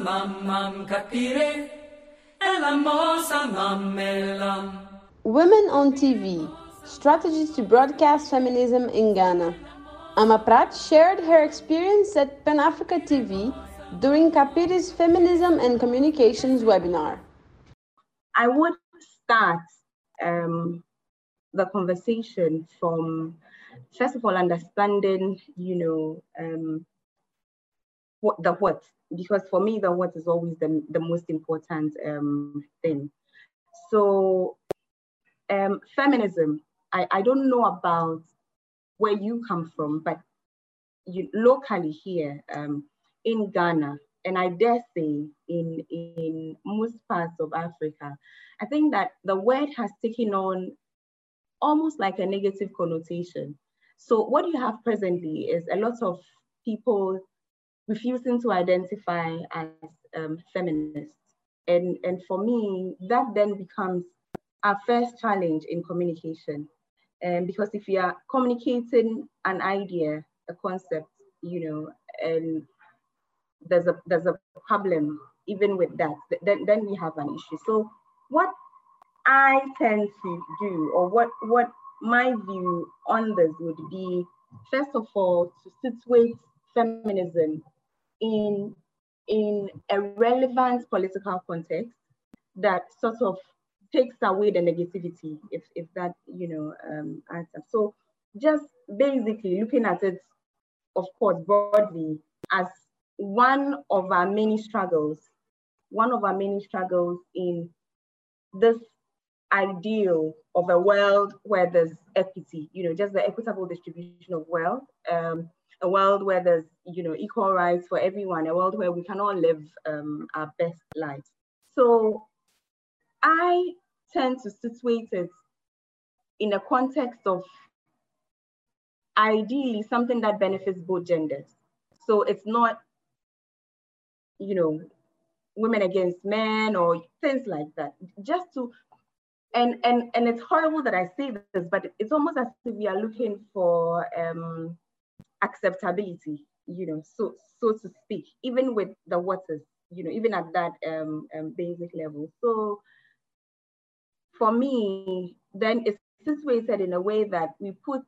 mamam capire, ela moça mamelam. Women on TV Strategies to Broadcast Feminism in Ghana. Amaprat shared her experience at Pan Africa TV during Kapiri's Feminism and Communications webinar. I would start um, the conversation from, first of all, understanding, you know, um, what the what, because for me, the what is always the, the most important um, thing. So um, feminism, I, I don't know about where you come from, but you, locally here um, in Ghana, and I dare say in, in most parts of Africa, I think that the word has taken on almost like a negative connotation. So what you have presently is a lot of people refusing to identify as um, feminists. And, and for me, that then becomes our first challenge in communication. Um, because if you are communicating an idea, a concept, you know, and there's a there's a problem even with that, then, then we have an issue. So what I tend to do, or what what my view on this would be, first of all, to situate feminism in in a relevant political context that sort of takes away the negativity, if, if that, you know, um, answer. So just basically looking at it, of course, broadly as one of our many struggles, one of our many struggles in this ideal of a world where there's equity, you know, just the equitable distribution of wealth, um, a world where there's, you know, equal rights for everyone, a world where we can all live um, our best lives. So I tend to situate it in a context of ideally something that benefits both genders. So it's not, you know, women against men or things like that. Just to, and and and it's horrible that I say this, but it's almost as if we are looking for um, acceptability, you know, so so to speak, even with the waters, you know, even at that um, um basic level. So for me, then it's situated in a way that we put,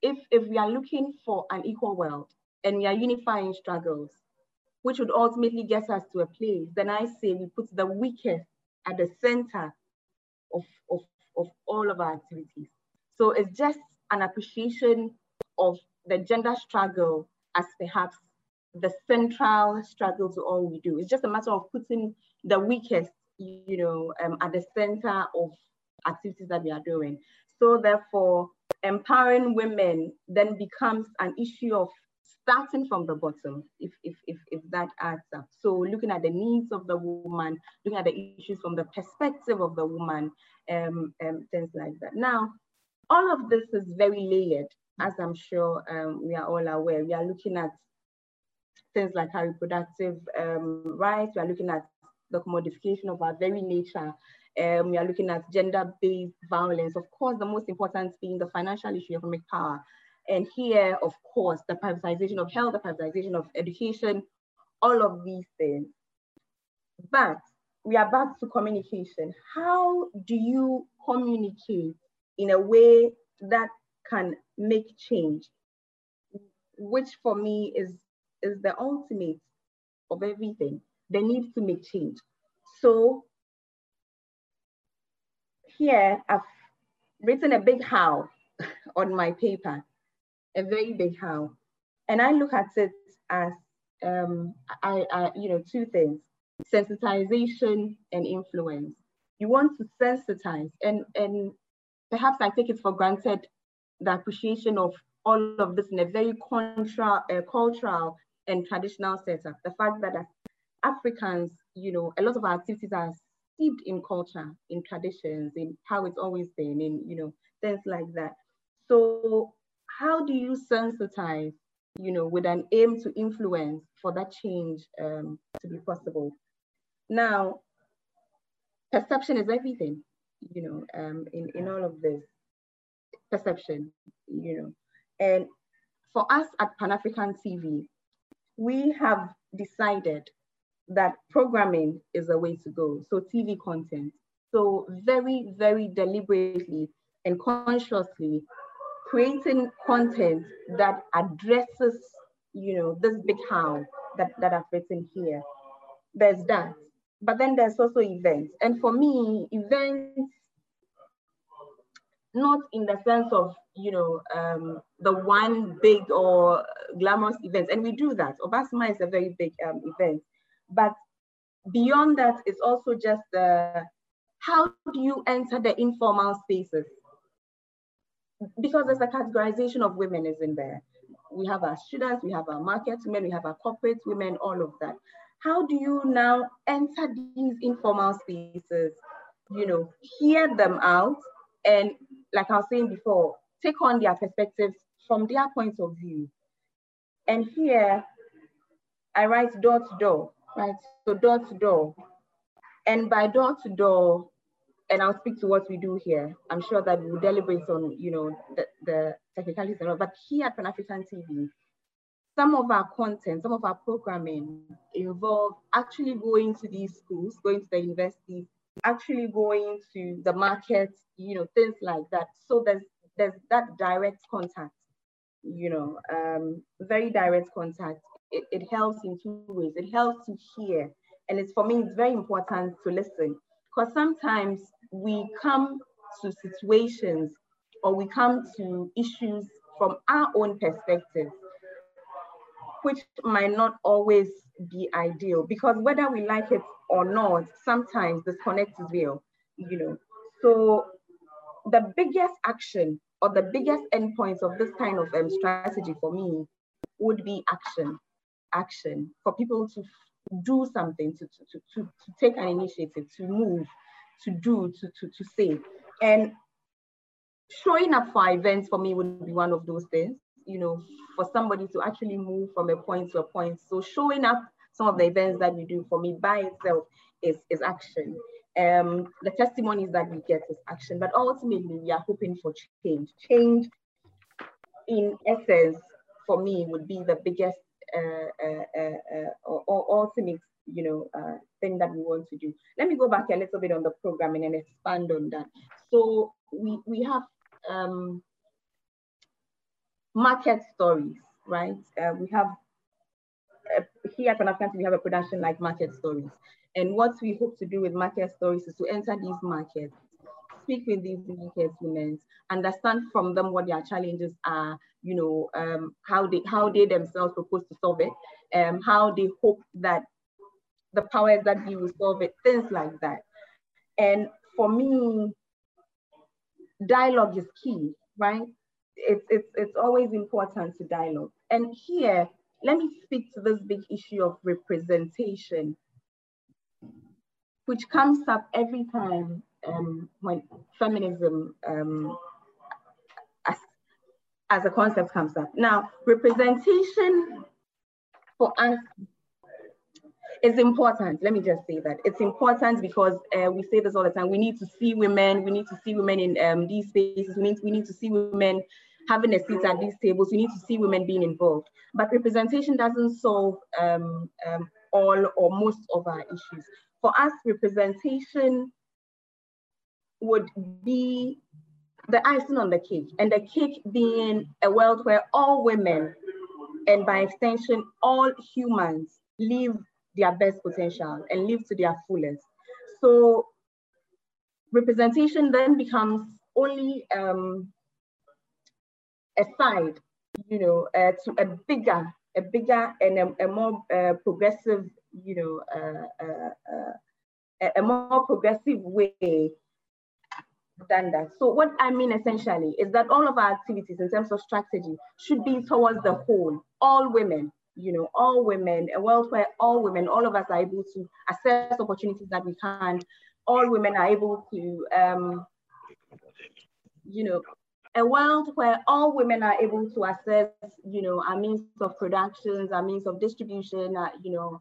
if, if we are looking for an equal world and we are unifying struggles, which would ultimately get us to a place, then I say we put the weakest at the center of, of, of all of our activities. So it's just an appreciation of the gender struggle as perhaps the central struggle to all we do. It's just a matter of putting the weakest, you know, um, at the center of activities that we are doing. So therefore, empowering women then becomes an issue of starting from the bottom, if, if, if, if that adds up. So looking at the needs of the woman, looking at the issues from the perspective of the woman, um, um, things like that. Now, all of this is very layered, as I'm sure um, we are all aware. We are looking at things like our reproductive um, rights, we are looking at the commodification of our very nature, um, we are looking at gender-based violence. Of course, the most important being the financial issue, of economic power. And here, of course, the privatization of health, the privatization of education, all of these things. But we are back to communication. How do you communicate in a way that can make change? Which for me is, is the ultimate of everything. They need to make change. So here I've written a big how on my paper, a very big how. And I look at it as, um, I, I, you know, two things, sensitization and influence. You want to sensitize and, and perhaps I take it for granted the appreciation of all of this in a very contra, uh, cultural and traditional setup. The fact that as Africans, you know, a lot of our activities are steeped in culture, in traditions, in how it's always been, in you know things like that. So how do you sensitize, you know, with an aim to influence for that change um, to be possible? Now, perception is everything, you know, um, in in all of this perception, you know, and for us at Pan African TV, we have decided that programming is a way to go. So TV content. So very, very deliberately and consciously creating content that addresses, you know, this big how that, that I've written here. There's that. But then there's also events. And for me, events, not in the sense of, you know, um, the one big or glamorous event. And we do that. Obasma is a very big um, event. But beyond that, it's also just uh, how do you enter the informal spaces? because there's a categorization of women is in there. We have our students, we have our market women, we have our corporate women, all of that. How do you now enter these informal spaces, you know, hear them out and like I was saying before, take on their perspectives from their point of view. And here I write door to door, right? So door to door. And by door to door, and I'll speak to what we do here. I'm sure that we'll deliberate on, you know, the, the technicalities and all, but here at Pan-African TV, some of our content, some of our programming involve actually going to these schools, going to the universities, actually going to the market, you know, things like that. So there's there's that direct contact, you know, um, very direct contact. It, it helps in two ways. It helps to hear, and it's for me, it's very important to listen because sometimes we come to situations or we come to issues from our own perspective, which might not always be ideal because whether we like it or not, sometimes disconnect is real, you know. So the biggest action or the biggest endpoints of this kind of um, strategy for me would be action, action for people to do something, to, to, to, to take an initiative, to move, to do, to, to, to say. And showing up for events for me would be one of those things, you know, for somebody to actually move from a point to a point. So showing up some of the events that we do for me by itself is, is action. Um, the testimonies that we get is action, but ultimately we are hoping for change. Change in essence, for me, would be the biggest uh, uh, uh, uh or, or ultimate you know, uh, thing that we want to do. Let me go back a little bit on the programming and expand on that. So we, we have um, market stories, right? Uh, we have, here at Pan African we have a production like Market Stories. And what we hope to do with Market Stories is to enter these markets, speak with these market women, understand from them what their challenges are, you know, um, how they how they themselves propose to solve it, um, how they hope that the powers that be will solve it, things like that. And for me, dialogue is key, right? It's, it's, it's always important to dialogue. And here, let me speak to this big issue of representation, which comes up every time um, when feminism um, as, as a concept comes up. Now, representation for us it's important. Let me just say that it's important because uh, we say this all the time. We need to see women. We need to see women in um, these spaces. We need we need to see women having a seat at these tables. We need to see women being involved. But representation doesn't solve um, um, all or most of our issues. For us, representation would be the icing on the cake, and the cake being a world where all women, and by extension, all humans live their best potential and live to their fullest. So representation then becomes only um, a side, you know, uh, to a bigger, a bigger and a, a more uh, progressive, you know, uh, uh, uh a more progressive way than that. So what I mean essentially is that all of our activities in terms of strategy should be towards the whole, all women, you know, all women, a world where all women, all of us are able to access opportunities that we can. All women are able to, um, you know, a world where all women are able to access, you know, our means of productions, our means of distribution, uh, you know,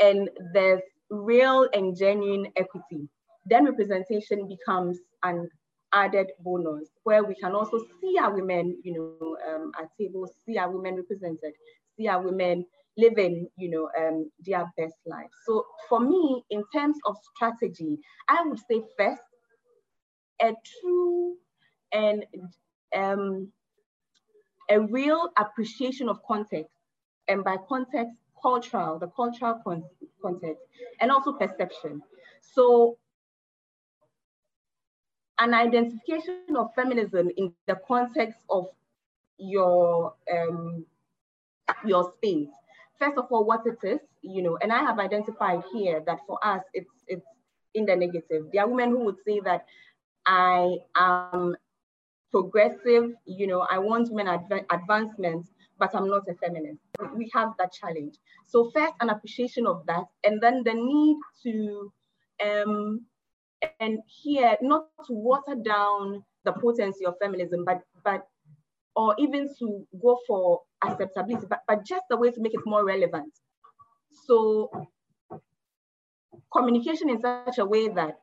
and there's real and genuine equity. Then representation becomes an added bonus where we can also see our women, you know, um, at tables, see our women represented, see our women living, you know, um, their best life. So for me, in terms of strategy, I would say first, a true and um, a real appreciation of context, and by context, cultural, the cultural con context, and also perception. So an identification of feminism in the context of your um, your space. First of all, what it is, you know, and I have identified here that for us, it's it's in the negative. There are women who would say that I am progressive, you know, I want women adv advancements, but I'm not a feminist. We have that challenge. So first, an appreciation of that, and then the need to, um, and here, not to water down the potency of feminism, but but or even to go for acceptability, but, but just a way to make it more relevant. So communication in such a way that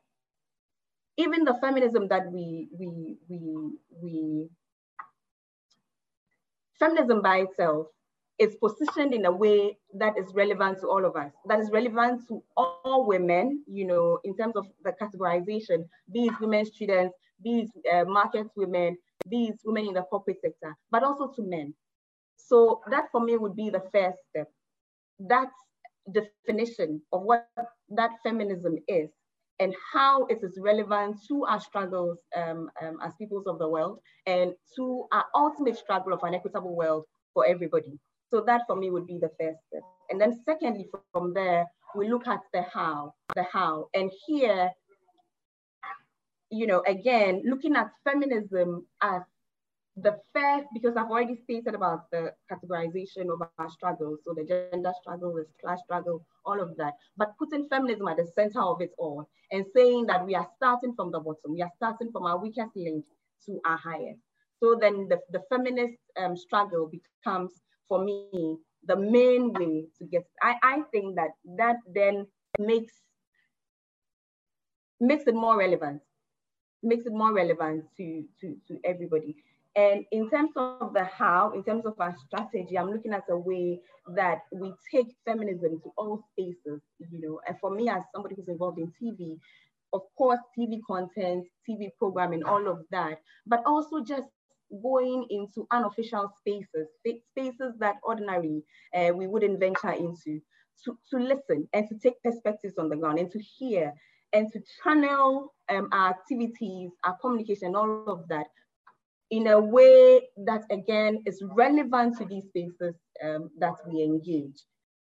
even the feminism that we we we we feminism by itself is positioned in a way that is relevant to all of us, that is relevant to all women, you know, in terms of the categorization, these women students, these uh, market women, these women in the corporate sector, but also to men. So that for me would be the first step. That definition of what that feminism is and how it is relevant to our struggles um, um, as peoples of the world and to our ultimate struggle of an equitable world for everybody. So that for me would be the first step. And then secondly, from there, we look at the how, the how. And here, you know, again, looking at feminism as the first, because I've already stated about the categorization of our struggles, so the gender struggle, the class struggle, all of that, but putting feminism at the center of it all and saying that we are starting from the bottom, we are starting from our weakest link to our highest. So then the, the feminist um, struggle becomes, for me, the main way to get, I, I think that that then makes, makes it more relevant makes it more relevant to, to, to everybody. And in terms of the how, in terms of our strategy, I'm looking at a way that we take feminism to all spaces, you know, and for me as somebody who's involved in TV, of course, TV content, TV programming, all of that, but also just going into unofficial spaces, spaces that ordinarily uh, we wouldn't venture into, to, to listen and to take perspectives on the ground and to hear and to channel um, our activities, our communication, all of that in a way that again is relevant to these spaces um, that we engage.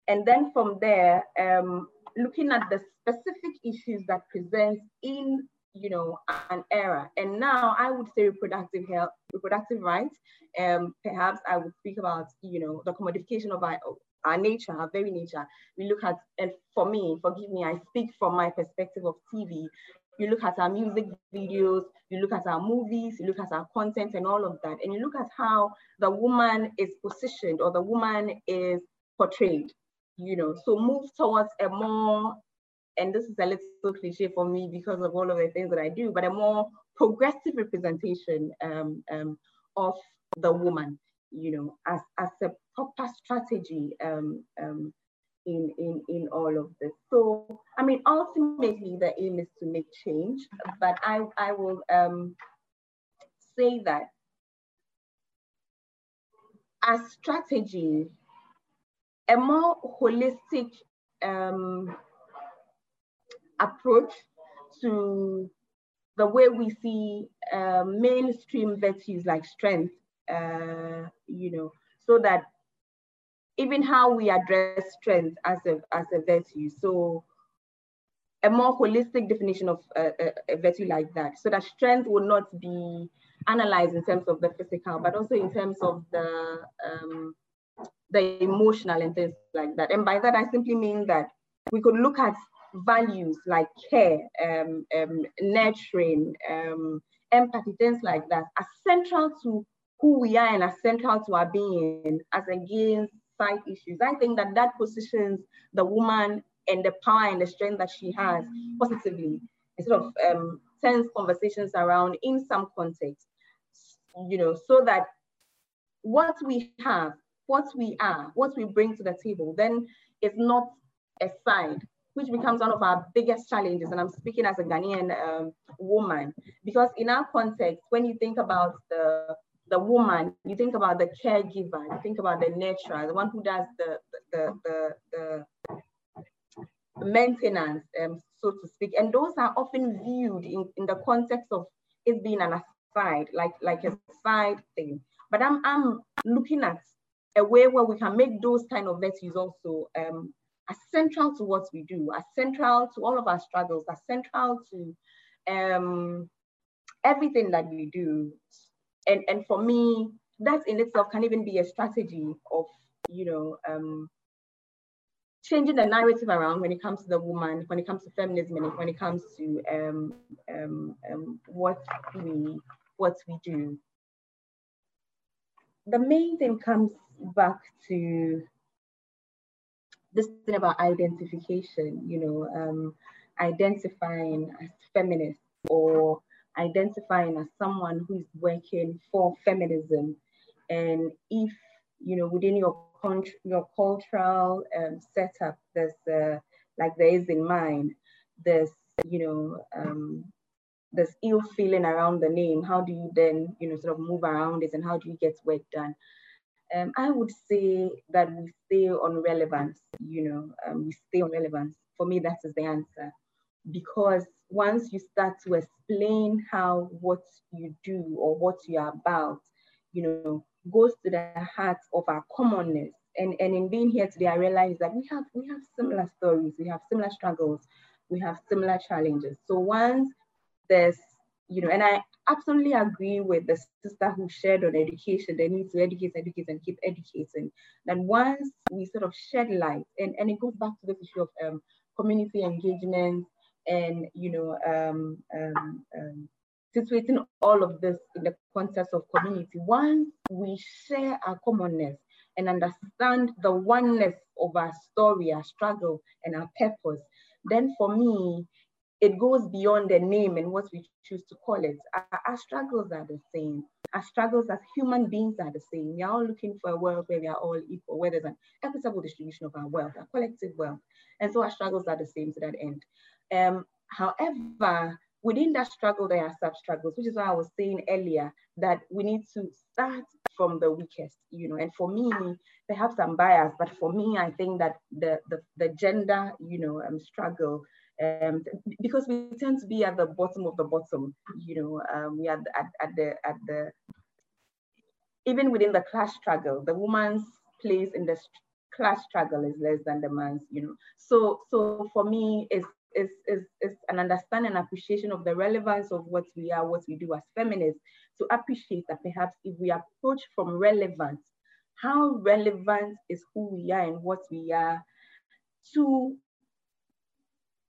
And then from there, um, looking at the specific issues that present in you know an era and now i would say reproductive health reproductive rights um perhaps i would speak about you know the commodification of our, our nature our very nature we look at and for me forgive me i speak from my perspective of tv you look at our music videos, you look at our movies, you look at our content and all of that, and you look at how the woman is positioned or the woman is portrayed, you know, so move towards a more, and this is a little cliche for me because of all of the things that I do, but a more progressive representation um, um, of the woman, you know, as, as a proper strategy um, um in, in, in all of this. So, I mean, ultimately the aim is to make change, but I, I will um, say that as strategy, a more holistic um, approach to the way we see uh, mainstream virtues like strength, uh, you know, so that even how we address strength as a, as a virtue. So a more holistic definition of a, a, a, virtue like that, so that strength will not be analyzed in terms of the physical, but also in terms of the um, the emotional and things like that. And by that, I simply mean that we could look at values like care, um, um, nurturing, um, empathy, things like that, as central to who we are and as central to our being, as against side issues. I think that that positions the woman and the power and the strength that she has positively instead of um, tense conversations around in some context, you know, so that what we have what we are, what we bring to the table, then it's not a side, which becomes one of our biggest challenges. And I'm speaking as a Ghanaian um, woman, because in our context, when you think about the the woman, you think about the caregiver, you think about the nurturer, the one who does the the the, the, maintenance, um, so to speak. And those are often viewed in, in the context of it being an aside, like, like a side thing. But I'm, I'm looking at a way where we can make those kind of virtues also um, as central to what we do, as central to all of our struggles, as central to um, everything that we do. And, and for me, that in itself can even be a strategy of, you know, um, changing the narrative around when it comes to the woman, when it comes to feminism, and when it comes to um, um, um, what we what we do. The main thing comes back to this thing about identification. You know, um, identifying as feminist or identifying as someone who is working for feminism, and if you know within your your cultural um, setup there's uh, like there is in mine, there's you know um, there's ill feeling around the name how do you then you know sort of move around it and how do you get work done? Um, i would say that we stay on relevance you know um, we stay on relevance. For me that is the answer. Because once you start to explain how what you do or what you're about you know goes to the heart of our commonness. And, and in being here today, I realize that we have we have similar stories, we have similar struggles, we have similar challenges. So once there's, you know, and I absolutely agree with the sister who shared on education, they need to educate, educate, and keep educating. That once we sort of shed light, and, and it goes back to this issue of um, community engagement and you know um, um, um situating all of this in the context of community. Once we share our commonness and understand the oneness of our story, our struggle, and our purpose, then for me, it goes beyond the name and what we choose to call it. Our, our, struggles are the same. Our struggles as human beings are the same. We are all looking for a world where we are all equal, where there's an equitable distribution of our wealth, our collective wealth. And so our struggles are the same to that end. Um, however, within that struggle, there are sub struggles, which is why I was saying earlier that we need to start from the weakest, you know. And for me, perhaps I'm biased, but for me, I think that the the, the gender, you know, um, struggle, um, because we tend to be at the bottom of the bottom, you know, um, we are at, at the at the even within the class struggle, the woman's place in the class struggle is less than the man's, you know. So so for me, it's is, is, is an understanding and appreciation of the relevance of what we are, what we do as feminists, to appreciate that perhaps if we approach from relevance, how relevant is who we are and what we are to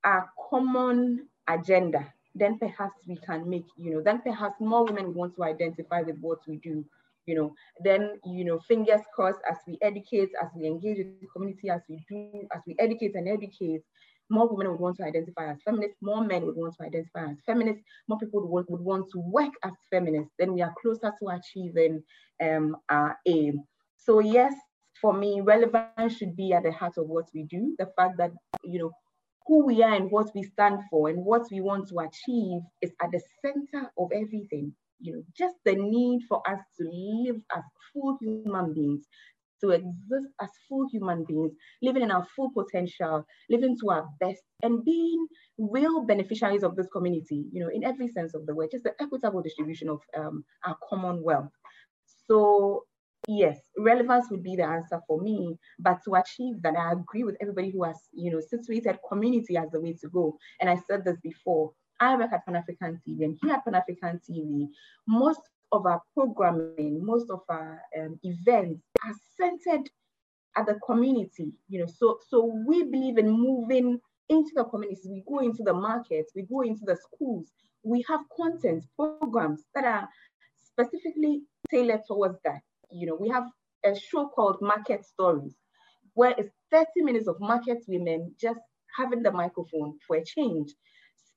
our common agenda, then perhaps we can make, you know, then perhaps more women want to identify with what we do, you know, then, you know, fingers crossed as we educate, as we engage with the community, as we do, as we educate and educate, more women would want to identify as feminists, more men would want to identify as feminists, more people would, would want to work as feminists, then we are closer to achieving um, our aim. So yes, for me, relevance should be at the heart of what we do. The fact that, you know, who we are and what we stand for and what we want to achieve is at the center of everything. You know, just the need for us to live as full human beings, to exist as full human beings, living in our full potential, living to our best, and being real beneficiaries of this community, you know, in every sense of the word, just the equitable distribution of um, our common wealth. So yes, relevance would be the answer for me, but to achieve that, I agree with everybody who has, you know, situated community as the way to go. And I said this before, I work at Pan African TV, and here at Pan African TV, most of our programming, most of our um, events are centered at the community. You know, so so we believe in moving into the communities. We go into the markets, we go into the schools. We have content programs that are specifically tailored towards that. You know, we have a show called Market Stories, where it's 30 minutes of market women just having the microphone for a change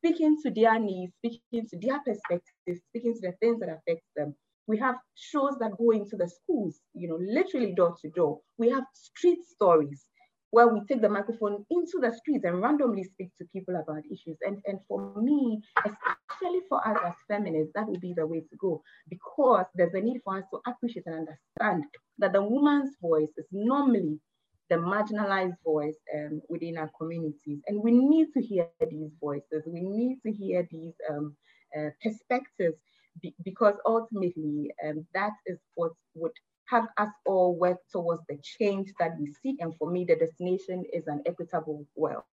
speaking to their needs, speaking to their perspectives, speaking to the things that affect them. We have shows that go into the schools, you know, literally door to door. We have street stories where we take the microphone into the streets and randomly speak to people about issues. And, and for me, especially for us as feminists, that would be the way to go because there's a need for us to appreciate and understand that the woman's voice is normally the marginalized voice um, within our communities. And we need to hear these voices. We need to hear these um, uh, perspectives be because ultimately um, that is what would have us all work towards the change that we seek. And for me, the destination is an equitable world.